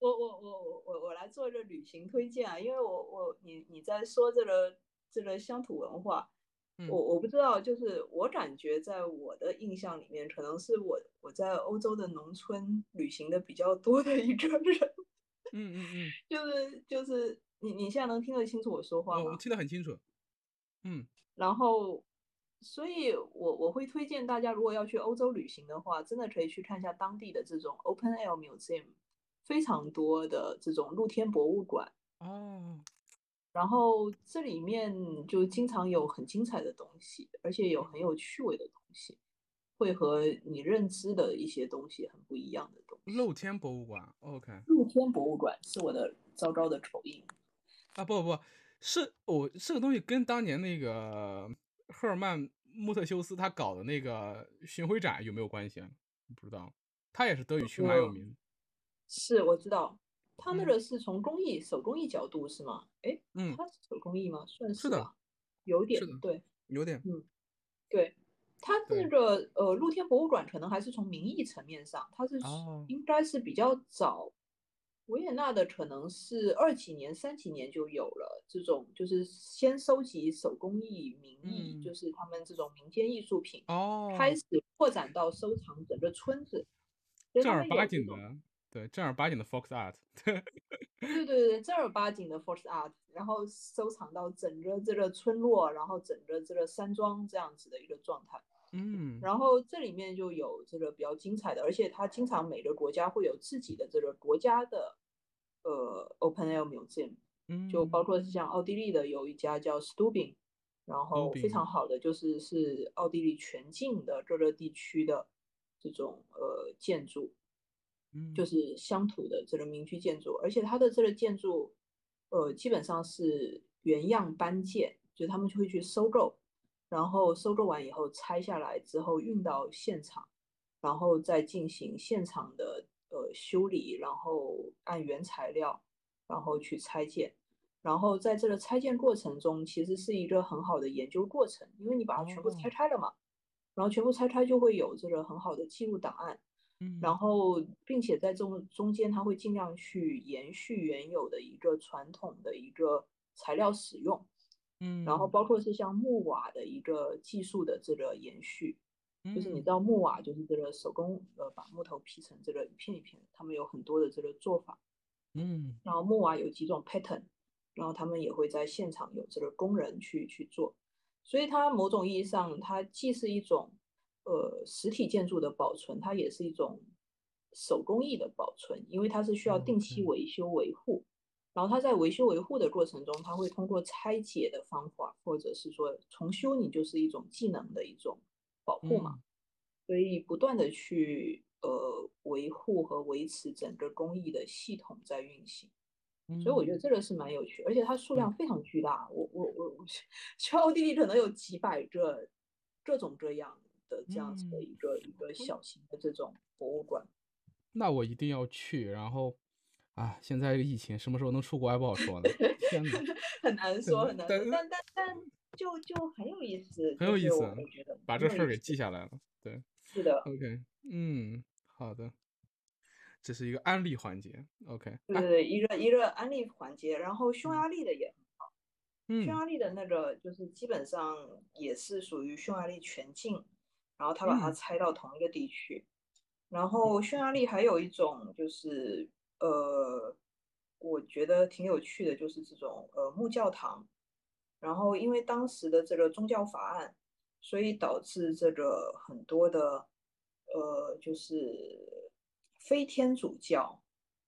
我我我我我我来做一个旅行推荐啊，因为我我你你在说这个这个乡土文化，我我不知道，就是我感觉在我的印象里面，可能是我我在欧洲的农村旅行的比较多的一个人。嗯嗯嗯，就是就是你你现在能听得清楚我说话吗？我听得很清楚。嗯，然后，所以我我会推荐大家，如果要去欧洲旅行的话，真的可以去看一下当地的这种 open air museum。非常多的这种露天博物馆哦，然后这里面就经常有很精彩的东西，而且有很有趣味的东西，会和你认知的一些东西很不一样的东西。露天博物馆，OK，露天博物馆是我的糟糕的口音啊！不不不是我这个东西跟当年那个赫尔曼穆特修斯他搞的那个巡回展有没有关系啊？不知道，他也是德语区蛮有名。是，我知道，他那个是从工艺手工艺角度是吗？哎，嗯，他是手工艺吗？算是的，有点对，有点，嗯，对，他那个呃露天博物馆可能还是从名义层面上，它是应该是比较早，维也纳的可能是二几年、三几年就有了这种，就是先收集手工艺名义，就是他们这种民间艺术品，哦，开始扩展到收藏整个村子，正儿八经的。对，正儿八经的 Fox Art，对对对对正儿八经的 Fox Art，然后收藏到整个这个村落，然后整个这个山庄这样子的一个状态。嗯，然后这里面就有这个比较精彩的，而且它经常每个国家会有自己的这个国家的呃 Open Air Museum，嗯，就包括是像奥地利的有一家叫 Stubing，然后非常好的就是是奥地利全境的各个地区的这种呃建筑。就是乡土的这个民居建筑，而且它的这个建筑，呃，基本上是原样搬建，就他们就会去收购，然后收购完以后拆下来之后运到现场，然后再进行现场的呃修理，然后按原材料，然后去拆建，然后在这个拆建过程中，其实是一个很好的研究过程，因为你把它全部拆开了嘛，然后全部拆开就会有这个很好的记录档案。然后，并且在中中间，它会尽量去延续原有的一个传统的一个材料使用，嗯，然后包括是像木瓦的一个技术的这个延续，就是你知道木瓦就是这个手工呃把木头劈成这个一片一片，他们有很多的这个做法，嗯，然后木瓦有几种 pattern，然后他们也会在现场有这个工人去去做，所以它某种意义上，它既是一种。呃，实体建筑的保存，它也是一种手工艺的保存，因为它是需要定期维修维护。然后它在维修维护的过程中，它会通过拆解的方法，或者是说重修，你就是一种技能的一种保护嘛。所以不断的去呃维护和维持整个工艺的系统在运行。所以我觉得这个是蛮有趣，而且它数量非常巨大。我我我我，全奥地利可能有几百个各种各样。的这样子的一个一个小型的这种博物馆，那我一定要去。然后啊，现在这个疫情什么时候能出国还不好说呢。天哪，很难说，很难说。但但但就就很有意思，很有意思。我觉得把这事儿给记下来了。对，是的。OK，嗯，好的，这是一个安利环节。OK，对对，一个一个安利环节。然后匈牙利的也很好，匈牙利的那个就是基本上也是属于匈牙利全境。然后他把它拆到同一个地区，然后匈牙利还有一种就是呃，我觉得挺有趣的，就是这种呃木教堂。然后因为当时的这个宗教法案，所以导致这个很多的呃就是非天主教，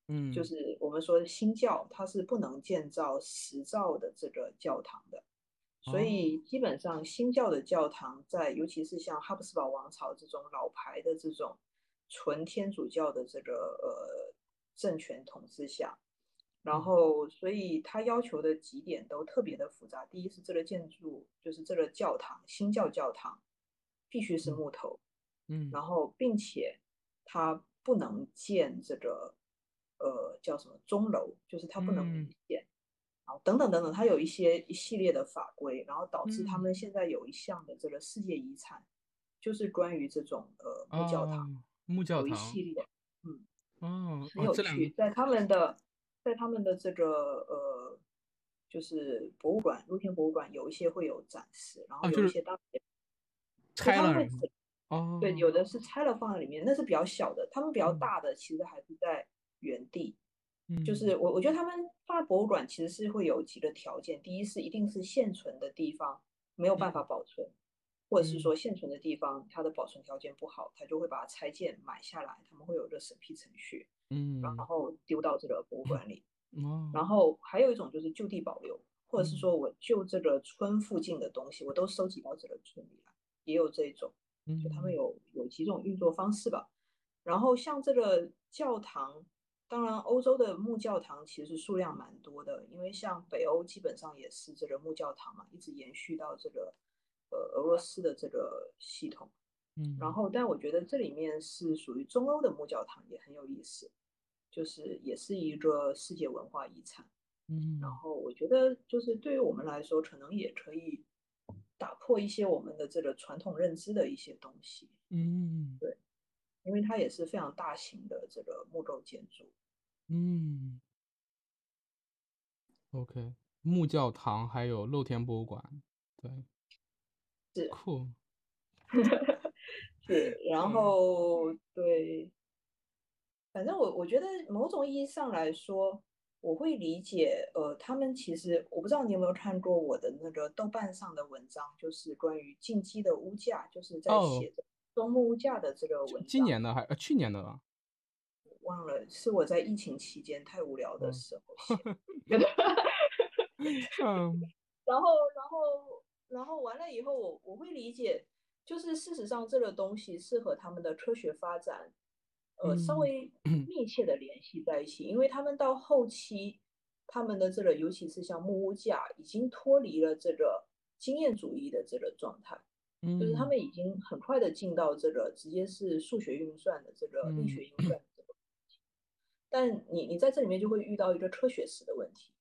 嗯，就是我们说的新教，它是不能建造石造的这个教堂的。所以基本上新教的教堂在，尤其是像哈布斯堡王朝这种老牌的这种纯天主教的这个呃政权统治下，然后所以他要求的几点都特别的复杂。第一是这个建筑，就是这个教堂，新教教堂必须是木头，嗯，然后并且它不能建这个呃叫什么钟楼，就是它不能建。等等等等，它有一些一系列的法规，然后导致他们现在有一项的这个世界遗产，就是关于这种呃木教堂，木教堂有一系列，嗯，哦，很有趣，在他们的在他们的这个呃，就是博物馆露天博物馆有一些会有展示，然后有一些当拆了哦，对，有的是。拆了放在里面，那是比较小的，他们比较大的其实还是在原地。就是我我觉得他们放在博物馆其实是会有几个条件，第一是一定是现存的地方没有办法保存。或者是说现存的地方，它的保存条件不好，他就会把它拆件买下来，他们会有一个审批程序，嗯，然后丢到这个博物馆里。哦，然后还有一种就是就地保留，或者是说我就这个村附近的东西，我都收集到这个村里来，也有这种，就他们有有几种运作方式吧。然后像这个教堂，当然欧洲的木教堂其实数量蛮多的，因为像北欧基本上也是这个木教堂嘛，一直延续到这个。呃，俄罗斯的这个系统，嗯，然后，但我觉得这里面是属于中欧的木教堂，也很有意思，就是也是一个世界文化遗产，嗯，然后我觉得就是对于我们来说，可能也可以打破一些我们的这个传统认知的一些东西，嗯，对，因为它也是非常大型的这个木构建筑，嗯，OK，木教堂还有露天博物馆，对。是酷，是，然后对，反正我我觉得某种意义上来说，我会理解，呃，他们其实我不知道你有没有看过我的那个豆瓣上的文章，就是关于近期的物价，就是在写中木物价的这个文章。今年的还呃去年的了，忘了，是我在疫情期间太无聊的时候写。嗯，然后然后。然后完了以后，我我会理解，就是事实上这个东西是和他们的科学发展，呃，稍微密切的联系在一起，因为他们到后期，他们的这个尤其是像木屋架，已经脱离了这个经验主义的这个状态，就是他们已经很快的进到这个直接是数学运算的这个力学运算但你你在这里面就会遇到一个科学史的问题，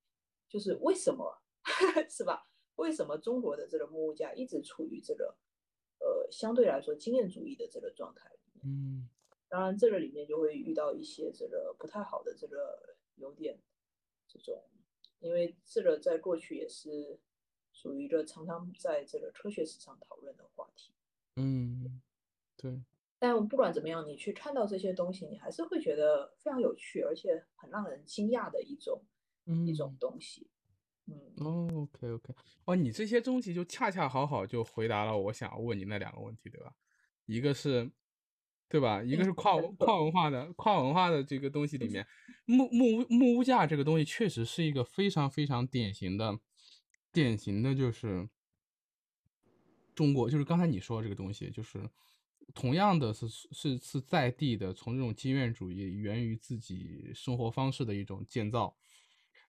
就是为什么，是吧？为什么中国的这个木物价一直处于这个呃相对来说经验主义的这个状态里面？嗯，当然这个里面就会遇到一些这个不太好的这个有点这种，因为这个在过去也是属于一个常常在这个科学史上讨论的话题。嗯，对。但不管怎么样，你去看到这些东西，你还是会觉得非常有趣，而且很让人惊讶的一种一种东西。嗯，OK OK，哦，你这些东西就恰恰好好就回答了我想要问你那两个问题，对吧？一个是，对吧？一个是跨跨文化的跨文化的这个东西里面，木木木屋架这个东西确实是一个非常非常典型的，典型的就是中国，就是刚才你说这个东西，就是同样的是是是在地的，从这种经验主义源于自己生活方式的一种建造。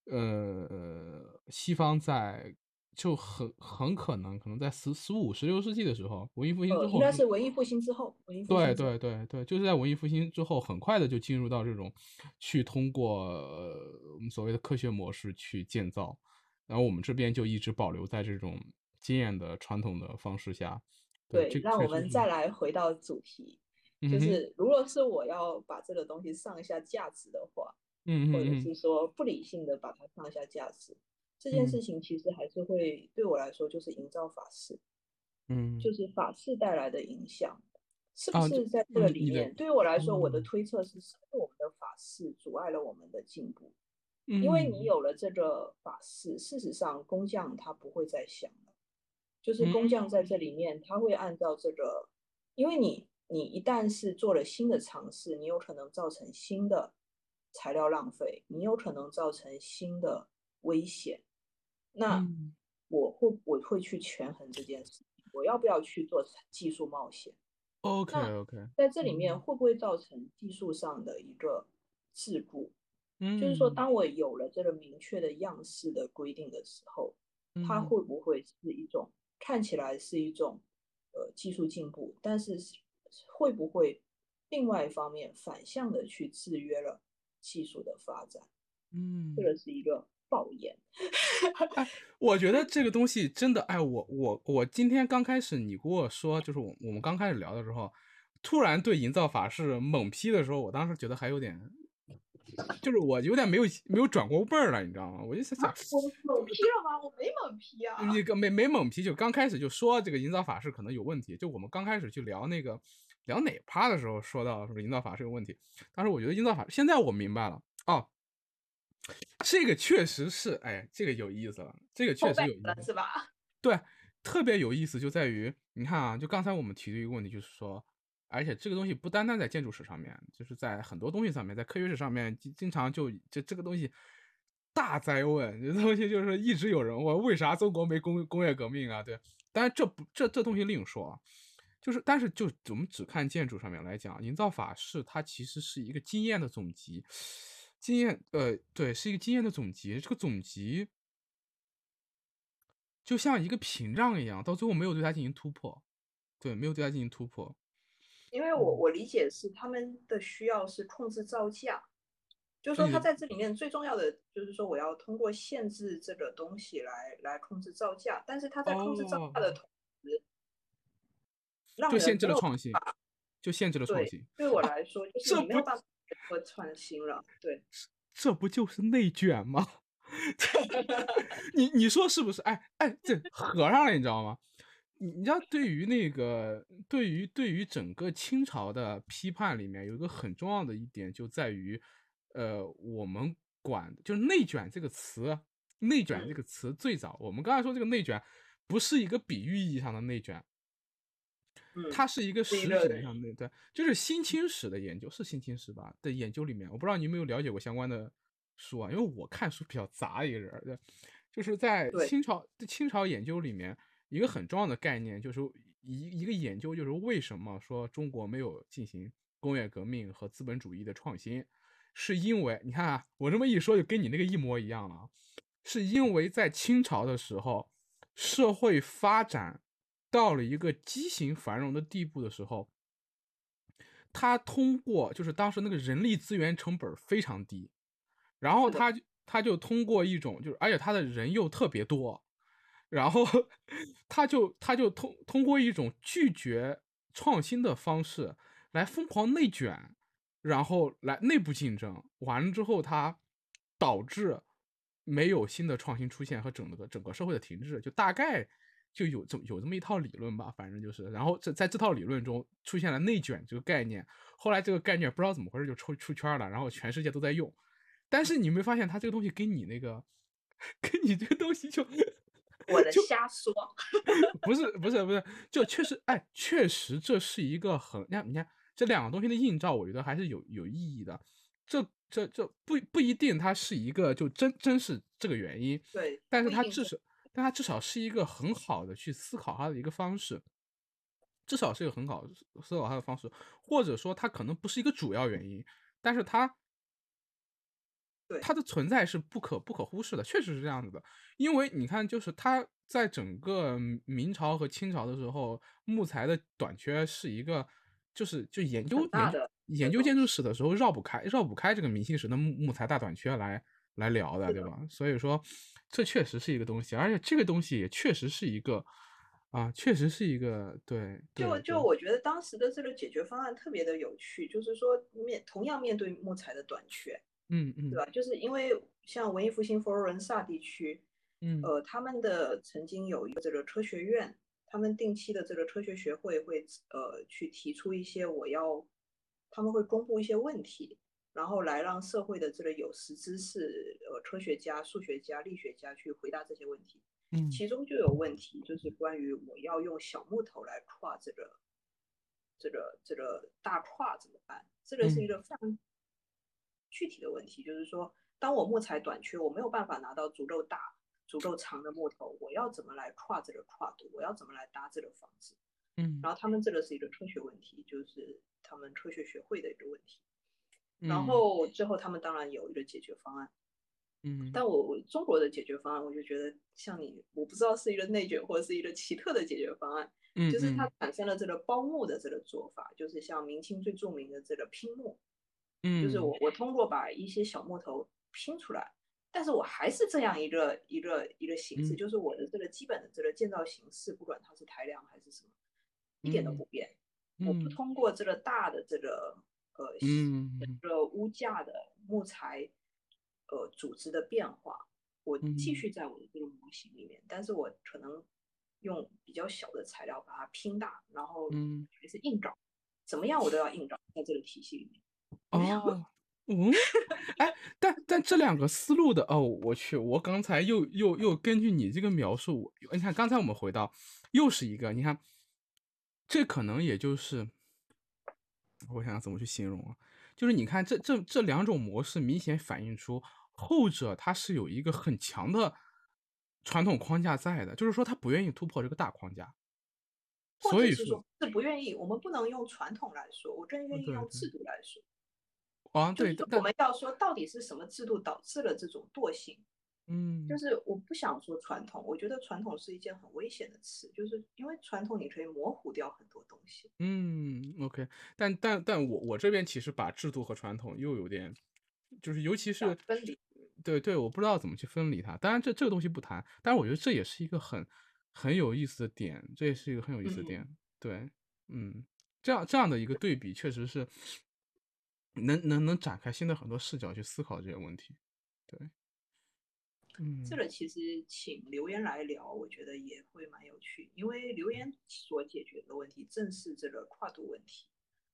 呃，西方在就很很可能，可能在十十五、十六世纪的时候，文艺复兴之后，应该是文艺复兴之后，对对对对，就是在文艺复兴之后，很快的就进入到这种去通过我们所谓的科学模式去建造，然后我们这边就一直保留在这种经验的传统的方式下。对，让我们再。来回到主题，就是如果是我要把这个东西上一下价值的话。嗯，或者是。说不理性的把它放下价值，这件事情其实还是会对我来说就是营造法式，嗯，就是法式带来的影响，是不是在这个里面？对于我来说，我的推测是，是我们的法式阻碍了我们的进步，因为你。有了这个法式，事实上工匠他不会再想了，就是工匠在这里面他会按照这个，因为你你一旦是做了新的尝试，你有可能造成新的。材料浪费，你有可能造成新的危险。那我会我会去权衡这件事，我要不要去做技术冒险？OK OK，在这里面会不会造成技术上的一个桎梏？嗯，就是说，当我有了这个明确的样式的规定的时候，它会不会是一种看起来是一种呃技术进步，但是会不会另外一方面反向的去制约了？技术的发展，嗯，这个是一个爆言。哎，我觉得这个东西真的，哎，我我我今天刚开始你跟我说，就是我我们刚开始聊的时候，突然对营造法式猛批的时候，我当时觉得还有点就是我有点没有没有转过味儿了，你知道吗？我就想想，我猛批了吗？我没猛批啊。你没没猛批，就刚开始就说这个营造法式可能有问题。就我们刚开始去聊那个聊哪趴的时候，说到说营造法式有问题。当时我觉得营造法，现在我明白了哦，这个确实是，哎，这个有意思了，这个确实有意思，是吧？对，特别有意思就在于，你看啊，就刚才我们提的一个问题，就是说。而且这个东西不单单在建筑史上面，就是在很多东西上面，在科学史上面，经经常就这这个东西大灾问，这东西就是一直有人问为啥中国没工工业革命啊？对，但是这不这这东西另说啊，就是但是就我们只看建筑上面来讲，营造法式它其实是一个经验的总集，经验呃对，是一个经验的总集，这个总集就像一个屏障一样，到最后没有对它进行突破，对，没有对它进行突破。因为我我理解是他们的需要是控制造价，就是说他在这里面最重要的就是说我要通过限制这个东西来来控制造价，但是他在控制造价的同时，就限制了创新，就限制了创新。对我 来说，就是没有办法和创新了。对，这不就是内卷吗？你你说是不是？哎哎，这合上了，你知道吗？你你知道，对于那个，对于对于整个清朝的批判里面，有一个很重要的一点，就在于，呃，我们管就是内卷这个词，内卷这个词最早，我们刚才说这个内卷，不是一个比喻意义上的内卷，它是一个实质上的对，就是新清史的研究，是新清史吧？的研究里面，我不知道你有没有了解过相关的书啊？因为我看书比较杂一个人，对，就是在清朝清朝研究里面。一个很重要的概念就是一一个研究，就是为什么说中国没有进行工业革命和资本主义的创新，是因为你看啊，我这么一说就跟你那个一模一样了，是因为在清朝的时候，社会发展到了一个畸形繁荣的地步的时候，他通过就是当时那个人力资源成本非常低，然后他他就通过一种就是而且他的人又特别多。然后，他就他就通通过一种拒绝创新的方式来疯狂内卷，然后来内部竞争，完了之后，他导致没有新的创新出现和整个整个社会的停滞，就大概就有这么有这么一套理论吧，反正就是，然后在在这套理论中出现了内卷这个概念，后来这个概念不知道怎么回事就出出圈了，然后全世界都在用，但是你没发现它这个东西跟你那个 跟你这个东西就。我的瞎说，不是不是不是，就确实哎，确实这是一个很，你看你看这两个东西的映照，我觉得还是有有意义的。这这这不不一定它是一个就真真是这个原因，对，但是它至少但它至少是一个很好的去思考它的一个方式，至少是一个很好思考它的方式，或者说它可能不是一个主要原因，但是它。它的存在是不可不可忽视的，确实是这样子的。因为你看，就是它在整个明朝和清朝的时候，木材的短缺是一个，就是就研究研研究建筑史的时候绕不开绕不开这个明清时的木木材大短缺来来聊的，对吧？所以说，这确实是一个东西，而且这个东西也确实是一个啊，确实是一个对。就就我觉得当时的这个解决方案特别的有趣，就是说面同样面对木材的短缺。嗯嗯，对吧？就是因为像文艺复兴佛罗伦萨地区，嗯，呃，他们的曾经有一个这个科学院，他们定期的这个科学学会会呃去提出一些我要，他们会公布一些问题，然后来让社会的这个有识之士，呃，科学家、数学家、力学家去回答这些问题。嗯，其中就有问题，就是关于我要用小木头来跨这个这个这个大跨怎么办？这个是一个非常。具体的问题就是说，当我木材短缺，我没有办法拿到足够大、足够长的木头，我要怎么来跨这个跨度？我要怎么来搭这个房子？嗯，然后他们这个是一个科学问题，就是他们科学学会的一个问题。然后最后他们当然有一个解决方案。嗯，但我我中国的解决方案，我就觉得像你，我不知道是一个内卷或者是一个奇特的解决方案。嗯，就是它产生了这个包木的这个做法，就是像明清最著名的这个拼木。嗯，就是我我通过把一些小木头拼出来，但是我还是这样一个一个一个形式，就是我的这个基本的这个建造形式，不管它是抬梁还是什么，一点都不变。我不通过这个大的这个呃，这个屋架的木材，呃，组织的变化，我继续在我的这个模型里面，但是我可能用比较小的材料把它拼大，然后还是硬找，怎么样我都要硬找，在这个体系里面。哦，嗯，哎，但但这两个思路的哦，我去，我刚才又又又根据你这个描述，你看刚才我们回到又是一个，你看，这可能也就是。我想怎么去形容啊？就是你看这这这两种模式，明显反映出后者它是有一个很强的传统框架在的，就是说他不愿意突破这个大框架，所以说是不愿意。我们不能用传统来说，我更愿意用制度来说。啊，对，我们要说到底是什么制度导致了这种惰性？嗯，就是我不想说传统，我觉得传统是一件很危险的词，就是因为传统你可以模糊掉很多东西。嗯，OK，但但但我我这边其实把制度和传统又有点，就是尤其是分离。对对，我不知道怎么去分离它。当然这这个东西不谈，但是我觉得这也是一个很很有意思的点，这也是一个很有意思的点。对，嗯，这样这样的一个对比，确实是能能能展开新的很多视角去思考这些问题。对。嗯这个其实请留言来聊，我觉得也会蛮有趣，因为留言所解决的问题正是这个跨度问题。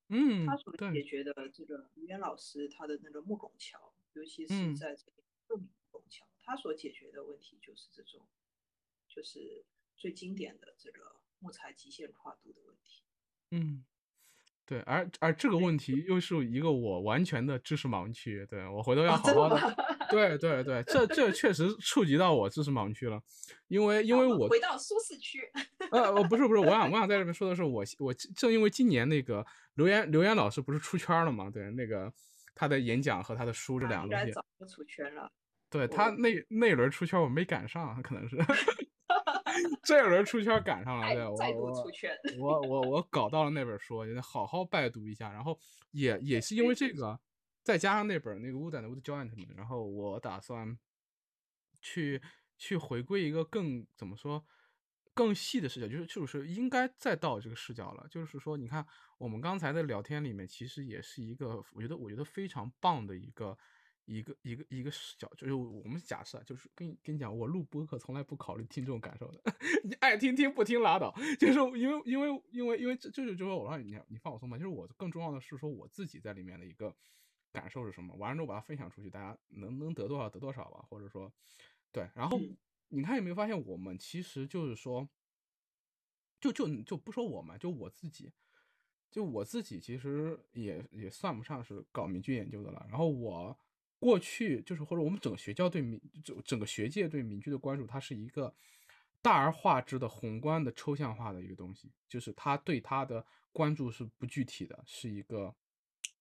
嗯，他所解决的这个刘岩老师他的那个木拱桥，尤其是在这个著名木拱桥，他所解决的问题就是这种，就是最经典的这个木材极限跨度的问题。嗯。对，而而这个问题又是一个我完全的知识盲区，对我回头要好好的。对对对，这这确实触及到我知识盲区了，因为因为我回到舒适区。呃，不是不是，我想我想在这边说的是，我我正因为今年那个刘岩刘岩老师不是出圈了嘛，对，那个他的演讲和他的书这两个东西早就出圈了。对他那那一轮出圈我没赶上，可能是。这轮出圈赶上了，对我我我我搞到了那本书，得好好拜读一下。然后也 也是因为这个，再加上那本那个《乌丹的 Wood Giant》然后我打算去去回归一个更怎么说更细的视角，就是就是应该再到这个视角了。就是说，你看我们刚才的聊天里面，其实也是一个我觉得我觉得非常棒的一个。一个一个一个视角，就是我们假设，就是跟跟你讲，我录播客从来不考虑听众感受的，你爱听听不听拉倒。就是因为因为因为因为这就是就是我让你你放我松嘛，就是我更重要的是说我自己在里面的一个感受是什么，完了之后把它分享出去，大家能能得多少得多少吧，或者说对。然后你看有没有发现，我们其实就是说，就就就不说我们，就我自己，就我自己其实也也算不上是搞民居研究的了。然后我。过去就是或者我们整个学校对民整整个学界对民居的关注，它是一个大而化之的宏观的抽象化的一个东西，就是他对它的关注是不具体的，是一个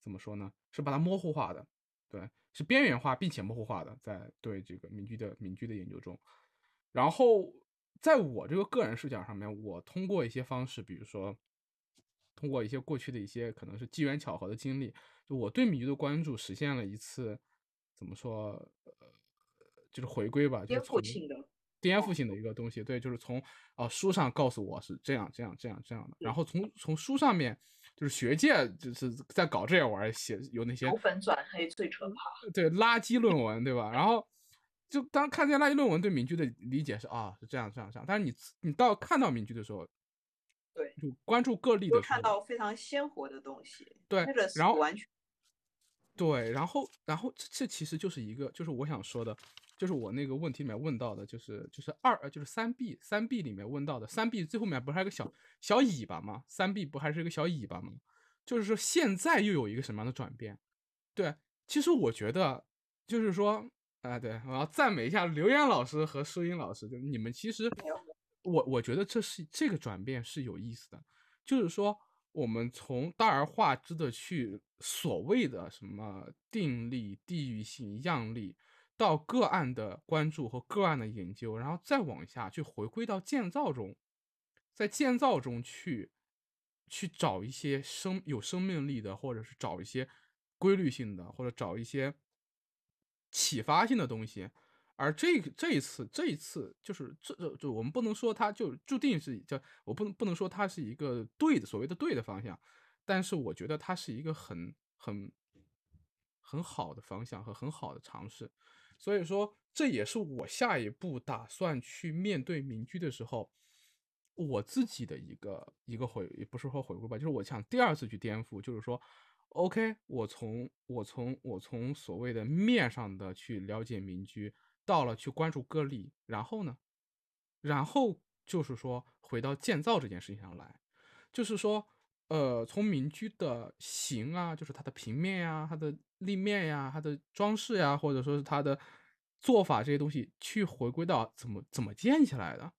怎么说呢？是把它模糊化的，对，是边缘化并且模糊化的，在对这个民居的民居的研究中。然后在我这个个人视角上面，我通过一些方式，比如说通过一些过去的一些可能是机缘巧合的经历，就我对民居的关注实现了一次。怎么说？呃，就是回归吧，颠覆性的，颠覆性的一个东西。对，就是从啊书上告诉我是这样这样这样这样的，然后从从书上面，就是学界就是在搞这玩意儿，写有那些由粉转黑最可怕，对垃圾论文，对吧？然后就当看见垃圾论文，对民居的理解是啊是这样这样这样，但是你你到看到民居的时候，对，就关注个例的，看到非常鲜活的东西，对，然后完全。对，然后，然后这这其实就是一个，就是我想说的，就是我那个问题里面问到的，就是就是二，就是三 B，三 B 里面问到的，三 B 最后面不是还有个小小尾巴吗？三 B 不还是一个小尾巴吗？就是说现在又有一个什么样的转变？对，其实我觉得就是说，啊，对，我要赞美一下刘岩老师和舒英老师，就你们其实，我我觉得这是这个转变是有意思的，就是说。我们从大而化之的去所谓的什么定力、地域性、样例，到个案的关注和个案的研究，然后再往下去回归到建造中，在建造中去去找一些生有生命力的，或者是找一些规律性的，或者找一些启发性的东西。而这这一次，这一次就是这就我们不能说它就注定是叫我不能不能说它是一个对的所谓的对的方向，但是我觉得它是一个很很很好的方向和很好的尝试。所以说，这也是我下一步打算去面对民居的时候，我自己的一个一个回，也不是说回顾吧，就是我想第二次去颠覆，就是说，OK，我从我从我从所谓的面上的去了解民居，到了去关注个例，然后呢，然后就是说回到建造这件事情上来，就是说，呃，从民居的形啊，就是它的平面呀，它的。立面呀，它的装饰呀，或者说是它的做法这些东西，去回归到怎么怎么建起来的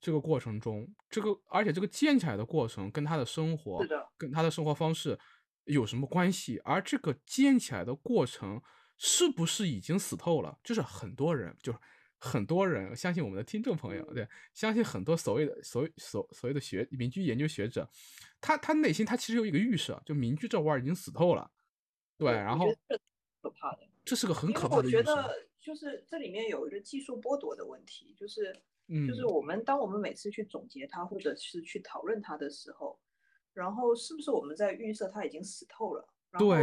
这个过程中，这个而且这个建起来的过程跟他的生活，跟他的生活方式有什么关系？而这个建起来的过程是不是已经死透了？就是很多人，就是很多人相信我们的听众朋友，对，相信很多所谓的所所所谓的学民居研究学者，他他内心他其实有一个预设，就民居这玩意儿已经死透了。对，然后可怕的，这是个很可怕的。我觉得就是这里面有一个技术剥夺的问题，就是，就是我们当我们每次去总结它或者是去讨论它的时候，然后是不是我们在预设它已经死透了？然后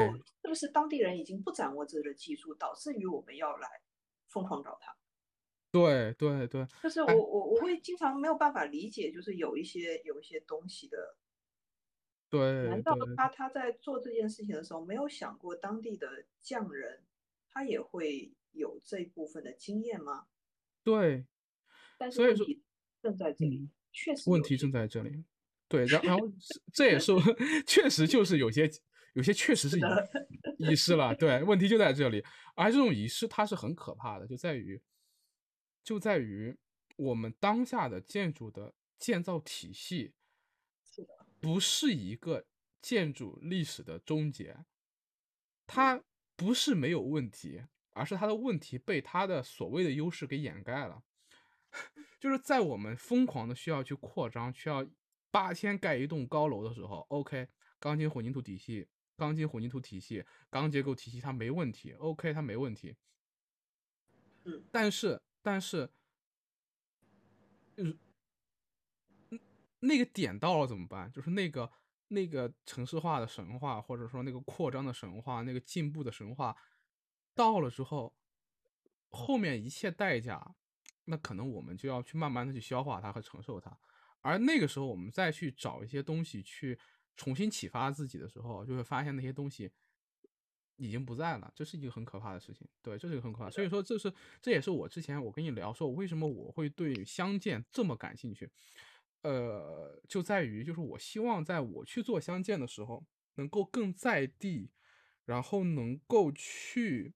是不是当地人已经不掌握这个技术，导致于我们要来疯狂找他？对对对，就是我我我会经常没有办法理解，就是有一些有一些东西的。对，难道他他在做这件事情的时候没有想过当地的匠人，他也会有这一部分的经验吗？对，但是问题正在这里，确实问题正在这里。对，然然后这也是 确实就是有些有些确实是遗失了。对，问题就在这里，而这种遗失它是很可怕的，就在于就在于我们当下的建筑的建造体系。不是一个建筑历史的终结，它不是没有问题，而是它的问题被它的所谓的优势给掩盖了。就是在我们疯狂的需要去扩张，需要八千盖一栋高楼的时候，OK，钢筋混凝土体系，钢筋混凝土体系，钢结构体系它没问题，OK，它没问题。嗯，但是，但是，嗯。那个点到了怎么办？就是那个那个城市化的神话，或者说那个扩张的神话，那个进步的神话到了之后，后面一切代价，那可能我们就要去慢慢的去消化它和承受它。而那个时候，我们再去找一些东西去重新启发自己的时候，就会发现那些东西已经不在了。这是一个很可怕的事情。对，这是一个很可怕。所以说，这是这也是我之前我跟你聊说，为什么我会对相见这么感兴趣。呃，就在于，就是我希望在我去做相见的时候，能够更在地，然后能够去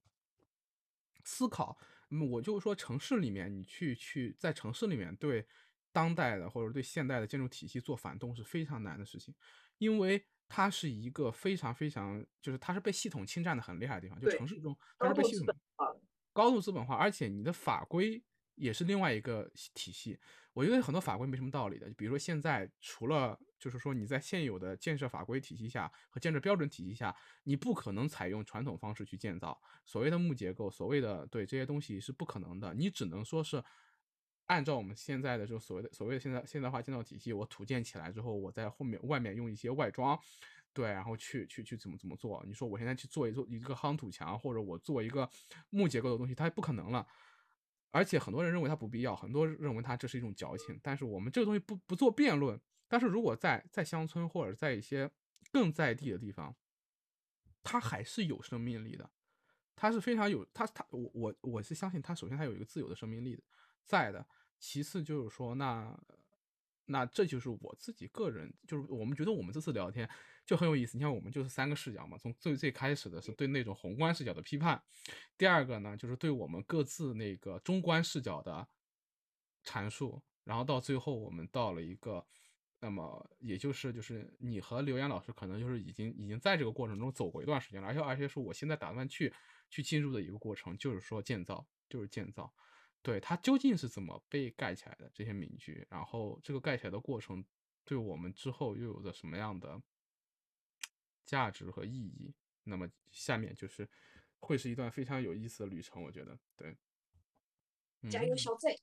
思考。那么我就说，城市里面你去去在城市里面对当代的或者对现代的建筑体系做反动是非常难的事情，因为它是一个非常非常，就是它是被系统侵占的很厉害的地方。就城市中，它是被系统高度资本化，而且你的法规也是另外一个体系。我觉得很多法规没什么道理的，比如说现在除了就是说你在现有的建设法规体系下和建设标准体系下，你不可能采用传统方式去建造所谓的木结构，所谓的对这些东西是不可能的，你只能说是按照我们现在的这种所谓的所谓的现在现代化建造体系，我土建起来之后，我在后面外面用一些外装，对，然后去去去怎么怎么做？你说我现在去做一做一个夯土墙，或者我做一个木结构的东西，它不可能了。而且很多人认为它不必要，很多人认为它这是一种矫情。但是我们这个东西不不做辩论。但是如果在在乡村或者在一些更在地的地方，它还是有生命力的，它是非常有它它我我我是相信它首先它有一个自由的生命力在的，其次就是说那。那这就是我自己个人，就是我们觉得我们这次聊天就很有意思。你看，我们就是三个视角嘛，从最最开始的是对那种宏观视角的批判，第二个呢就是对我们各自那个中观视角的阐述，然后到最后我们到了一个，那么也就是就是你和刘岩老师可能就是已经已经在这个过程中走过一段时间了，而且而且是我现在打算去去进入的一个过程，就是说建造，就是建造。对它究竟是怎么被盖起来的这些民居，然后这个盖起来的过程对我们之后又有着什么样的价值和意义？那么下面就是会是一段非常有意思的旅程，我觉得。对，加油，小 Z！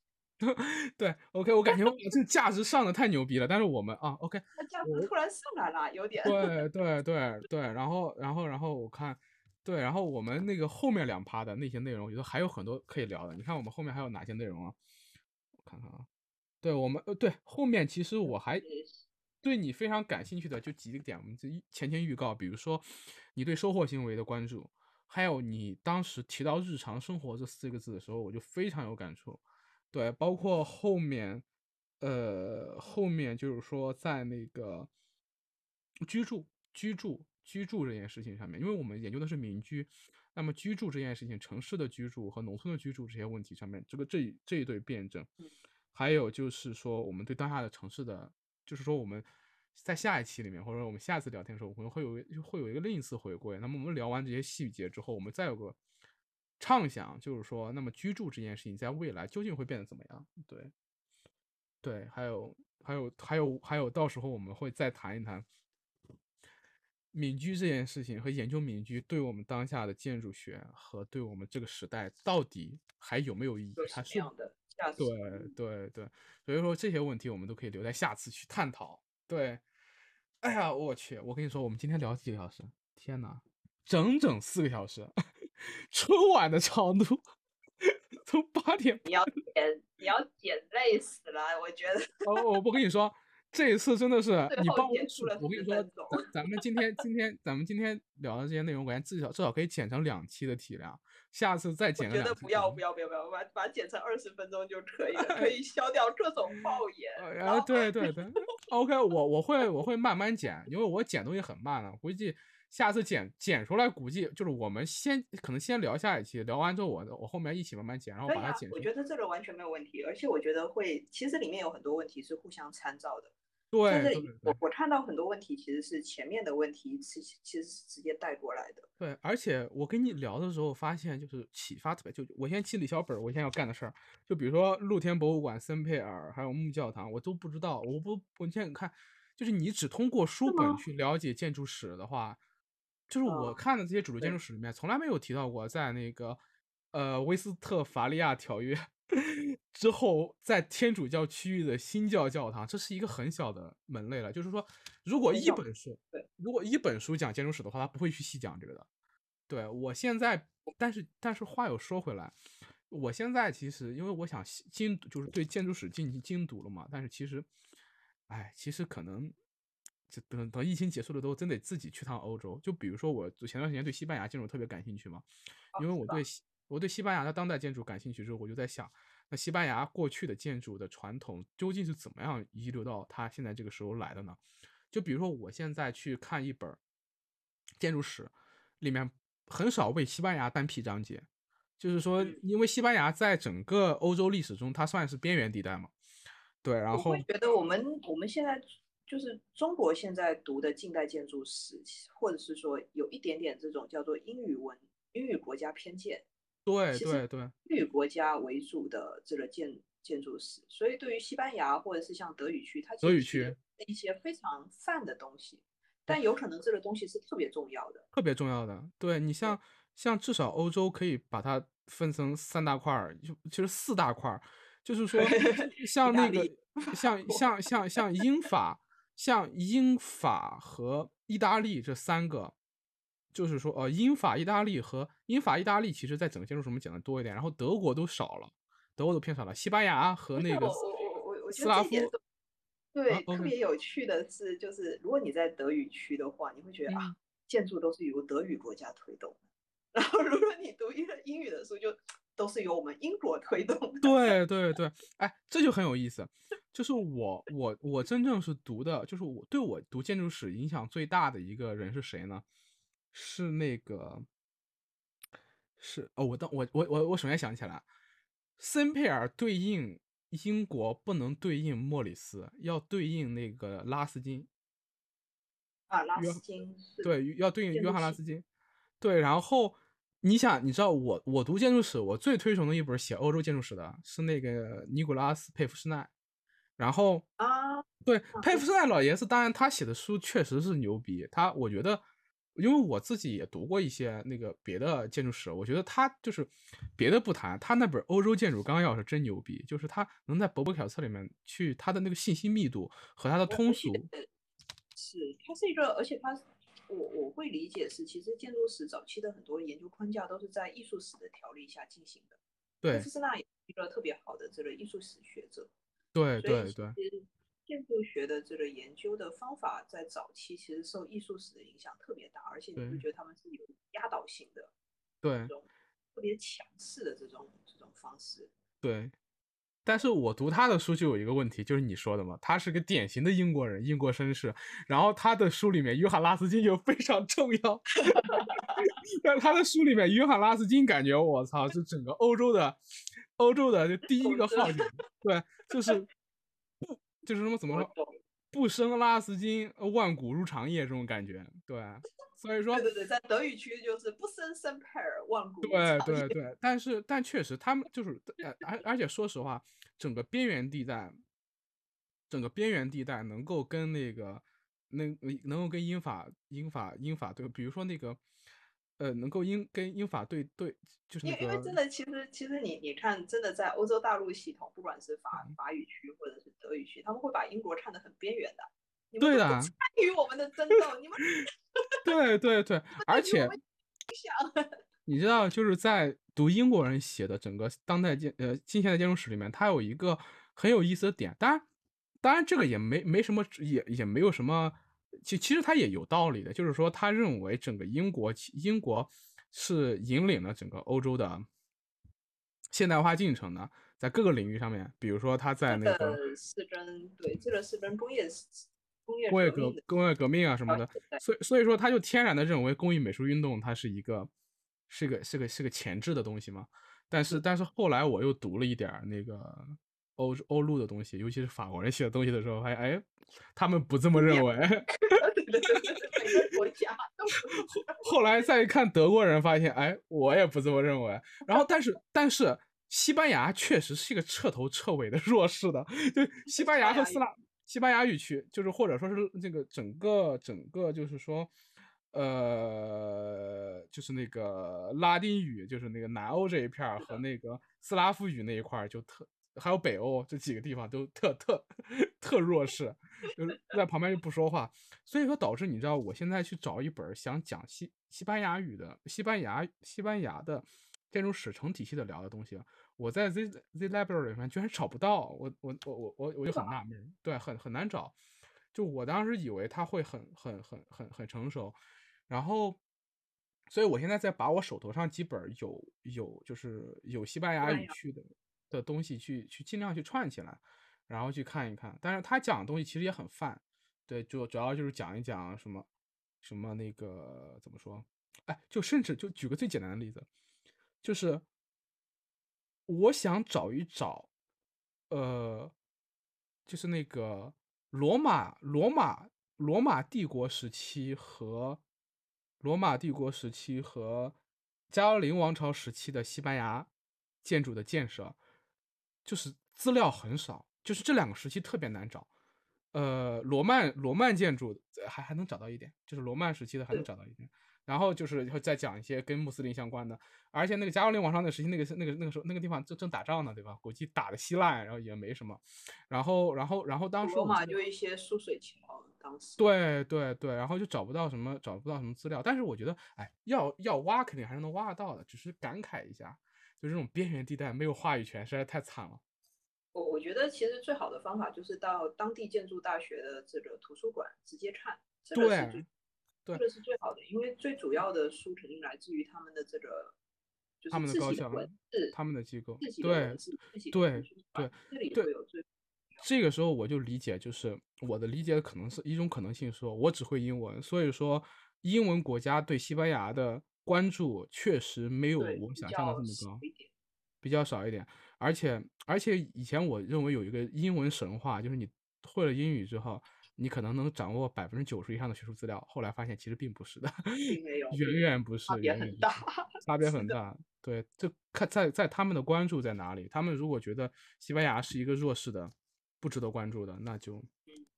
对，OK，我感觉我这个价值上的太牛逼了，但是我们啊，OK，那价值突然上来了，有点。对对对对，然后然后然后我看，对，然后我们那个后面两趴的那些内容，我觉得还有很多可以聊的。你看我们后面还有哪些内容啊？我看看啊，对我们呃对后面其实我还对你非常感兴趣的就几个点，我们这前前预告，比如说你对收获行为的关注，还有你当时提到日常生活这四个字的时候，我就非常有感触。对，包括后面，呃，后面就是说在那个居住、居住、居住这件事情上面，因为我们研究的是民居，那么居住这件事情，城市的居住和农村的居住这些问题上面，这个这这一对辩证，还有就是说我们对当下的城市的，就是说我们在下一期里面，或者我们下次聊天的时候，我们会有会有一个另一次回归。那么我们聊完这些细节之后，我们再有个。畅想就是说，那么居住这件事情在未来究竟会变得怎么样？对，对，还有，还有，还有，还有，到时候我们会再谈一谈民居这件事情和研究民居对我们当下的建筑学和对我们这个时代到底还有没有意义？它是的，下次对，对，对，所以说这些问题我们都可以留在下次去探讨。对，哎呀，我去，我跟你说，我们今天聊几个小时？天哪，整整四个小时。春晚的长度 从八点，你要剪，你要剪累死了，我觉得。哦，我不跟你说，这一次真的是你帮我数。我跟你说，咱们今天今天咱们今天聊的这些内容，我感觉至少至少可以剪成两期的体量。下次再剪个两。觉得不要不要不要不要，把把剪成二十分钟就可以了，可以 消掉各种抱怨。啊，对对对，OK，我我会我会慢慢剪，因为我剪东西很慢的，估计。下次剪剪出来，估计就是我们先可能先聊下一期，聊完之后我我后面一起慢慢剪，然后把它剪。我觉得这个完全没有问题，而且我觉得会，其实里面有很多问题是互相参照的。对，我我看到很多问题其实是前面的问题，其其实是直接带过来的。对，而且我跟你聊的时候发现，就是启发特别，就我先记李小本，我现在要干的事儿，就比如说露天博物馆、森佩尔还有木教堂，我都不知道，我不，我现在看，就是你只通过书本去了解建筑史的话。就是我看的这些主流建筑史里面，从来没有提到过在那个，呃，威斯特伐利亚条约之后，在天主教区域的新教教堂，这是一个很小的门类了。就是说，如果一本书，如果一本书讲建筑史的话，他不会去细讲这个的。对我现在，但是但是话又说回来，我现在其实因为我想精，就是对建筑史进行精读了嘛。但是其实，哎，其实可能。就等等疫情结束了之后真得自己去趟欧洲。就比如说我前段时间对西班牙建筑特别感兴趣嘛，因为我对我对西班牙的当代建筑感兴趣之后，我就在想，那西班牙过去的建筑的传统究竟是怎么样遗留到它现在这个时候来的呢？就比如说我现在去看一本建筑史，里面很少为西班牙单辟章节，就是说，因为西班牙在整个欧洲历史中它算是边缘地带嘛。对，然后我会觉得我们我们现在。就是中国现在读的近代建筑史，或者是说有一点点这种叫做英语文、英语国家偏见。对对对，英语国家为主的这个建建筑史，所以对于西班牙或者是像德语区，它德语区一些非常泛的东西，但有可能这个东西是特别重要的，特别重要的。对你像像至少欧洲可以把它分成三大块儿，就其实四大块儿，就是说 像那个像像像像英法。像英法和意大利这三个，就是说，呃，英法意大利和英法意大利，其实在整个建筑什么讲的多一点，然后德国都少了，德国都偏少了。西班牙和那个斯拉夫，对，特别有趣的是，就是如果你在德语区的话，你会觉得啊，建筑都是由德语国家推动，然后如果你读英英语的书，就都是由我们英国推动。对对对，哎，这就很有意思。就是我我我真正是读的，就是我对我读建筑史影响最大的一个人是谁呢？是那个，是哦，我当我我我我首先想起来，森佩尔对应英国不能对应莫里斯，要对应那个拉斯金。啊，拉斯金对，要对应约翰拉斯金。对，然后你想，你知道我我读建筑史，我最推崇的一本写欧洲建筑史的是那个尼古拉斯佩夫施奈。然后啊，对佩夫施奈老爷子，当然他写的书确实是牛逼。他我觉得，因为我自己也读过一些那个别的建筑史，我觉得他就是别的不谈，他那本《欧洲建筑纲要》是真牛逼，就是他能在伯伯凯策里面去他的那个信息密度和他的通俗，是它是一个，而且它我我会理解是，其实建筑史早期的很多研究框架都是在艺术史的条例下进行的。对，斯纳也是一个特别好的这个艺术史学者。对对对。建筑学的这个研究的方法在早期其实受艺术史的影响特别大，而且你会觉得他们是有压倒性的，对，特别强势的这种这种方式。对，但是我读他的书就有一个问题，就是你说的嘛，他是个典型的英国人，英国绅士。然后他的书里面，约翰拉斯金就非常重要。但他的书里面，约翰拉斯金感觉我操，是整个欧洲的欧洲的第一个号角，对，就是。就是什么怎么说，不生拉丝金，万古如长夜这种感觉，对，所以说，对对对，在德语区就是不生生佩尔，万古对对对，但是但确实他们就是，而而且说实话，整个边缘地带，整个边缘地带能够跟那个能能够跟英法英法英法对，比如说那个。呃，能够英跟英法对对，就是因为因为真的，其实其实你你看，真的在欧洲大陆系统，不管是法法语区或者是德语区，他们会把英国看得很边缘的。对的。参与我们的争斗，你们。对对对，而且，你知道，就是在读英国人写的整个当代建呃近现代建筑史里面，它有一个很有意思的点，当然，当然这个也没没什么，也也没有什么。其其实他也有道理的，就是说，他认为整个英国，英国是引领了整个欧洲的现代化进程的，在各个领域上面，比如说他在那个四征，对，这个四征工业工业工业革工业革命啊什么的，所以所以说他就天然的认为工艺美术运动它是一个是个是个是个前置的东西嘛，但是但是后来我又读了一点那个。欧欧陆的东西，尤其是法国人写的东西的时候，发现哎，他们不这么认为。国家。后来再一看德国人，发现哎，我也不这么认为。然后，但是但是，西班牙确实是一个彻头彻尾的弱势的。就西班牙和斯拉西班牙语区，就是或者说是这个整个整个就是说，呃，就是那个拉丁语，就是那个南欧这一片儿和那个斯拉夫语那一块儿就特。还有北欧这几个地方都特特特弱势，就是 在旁边就不说话，所以说导致你知道，我现在去找一本想讲西西班牙语的西班牙西班牙的建筑史成体系的聊的东西，我在 Z Z Library 里面居然找不到，我我我我我我就很纳闷，对，很很难找。就我当时以为他会很很很很很成熟，然后，所以我现在在把我手头上几本有有就是有西班牙语区的。的东西去去尽量去串起来，然后去看一看。但是他讲的东西其实也很泛，对，就主要就是讲一讲什么什么那个怎么说？哎，就甚至就举个最简单的例子，就是我想找一找，呃，就是那个罗马罗马罗马帝国时期和罗马帝国时期和加洛林王朝时期的西班牙建筑的建设。就是资料很少，就是这两个时期特别难找。呃，罗曼罗曼建筑还还能找到一点，就是罗曼时期的还能找到一点。然后就是再讲一些跟穆斯林相关的，而且那个加奥林王朝那时期，那个那个那个时候那个地方正正打仗呢，对吧？国际打的稀烂，然后也没什么。然后然后然后当时罗马就一些输水桥，当时对对对，然后就找不到什么找不到什么资料。但是我觉得，哎，要要挖肯定还是能挖得到的，只是感慨一下。就这种边缘地带没有话语权，实在太惨了。我我觉得其实最好的方法就是到当地建筑大学的这个图书馆直接看，这个是最，这个是最好的，因为最主要的书肯定来自于他们的这个，就是他们的高校，他们的机构，对对对。这个时候我就理解，就是我的理解可能是一种可能性，说我只会英文，所以说英文国家对西班牙的。关注确实没有我想象的这么高，比较少一点。而且而且以前我认为有一个英文神话，就是你会了英语之后，你可能能掌握百分之九十以上的学术资料。后来发现其实并不是的，远远不是，差别很大，差别很大。对，这看在在他们的关注在哪里？他们如果觉得西班牙是一个弱势的、不值得关注的，那就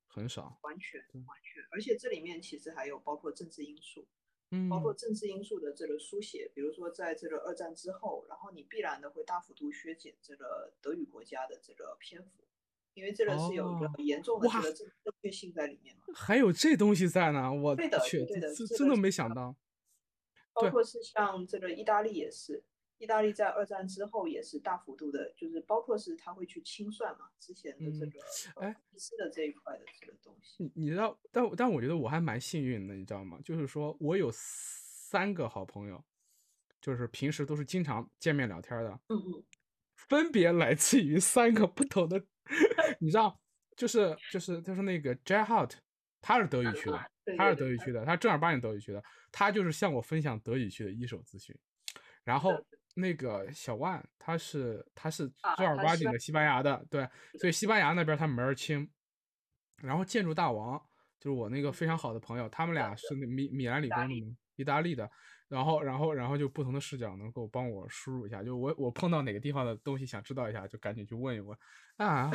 很少。完全完全，而且这里面其实还有包括政治因素。嗯，包括政治因素的这个书写，比如说在这个二战之后，然后你必然的会大幅度削减这个德语国家的这个篇幅，因为这个是有一个严重的这个正确性在里面嘛。还有这东西在呢，我去，对的，真的没想到。包括是像这个意大利也是。意大利在二战之后也是大幅度的，就是包括是他会去清算嘛，之前的这个哎，私的这一块的这个东西。你你知道，但但我觉得我还蛮幸运的，你知道吗？就是说我有三个好朋友，就是平时都是经常见面聊天的，嗯嗯，分别来自于三个不同的，你知道，就是就是就是那个 J Hot，他是德语区的，他是德语区的，他正儿八经德语区的，他就是向我分享德语区的一手资讯，然后。那个小万，他是他是正儿八经的西班牙的，对，所以西班牙那边他门儿清。然后建筑大王就是我那个非常好的朋友，他们俩是那米米兰理工的，意大利的。然后然后然后就不同的视角能够帮我输入一下，就我我碰到哪个地方的东西想知道一下，就赶紧去问一问。啊，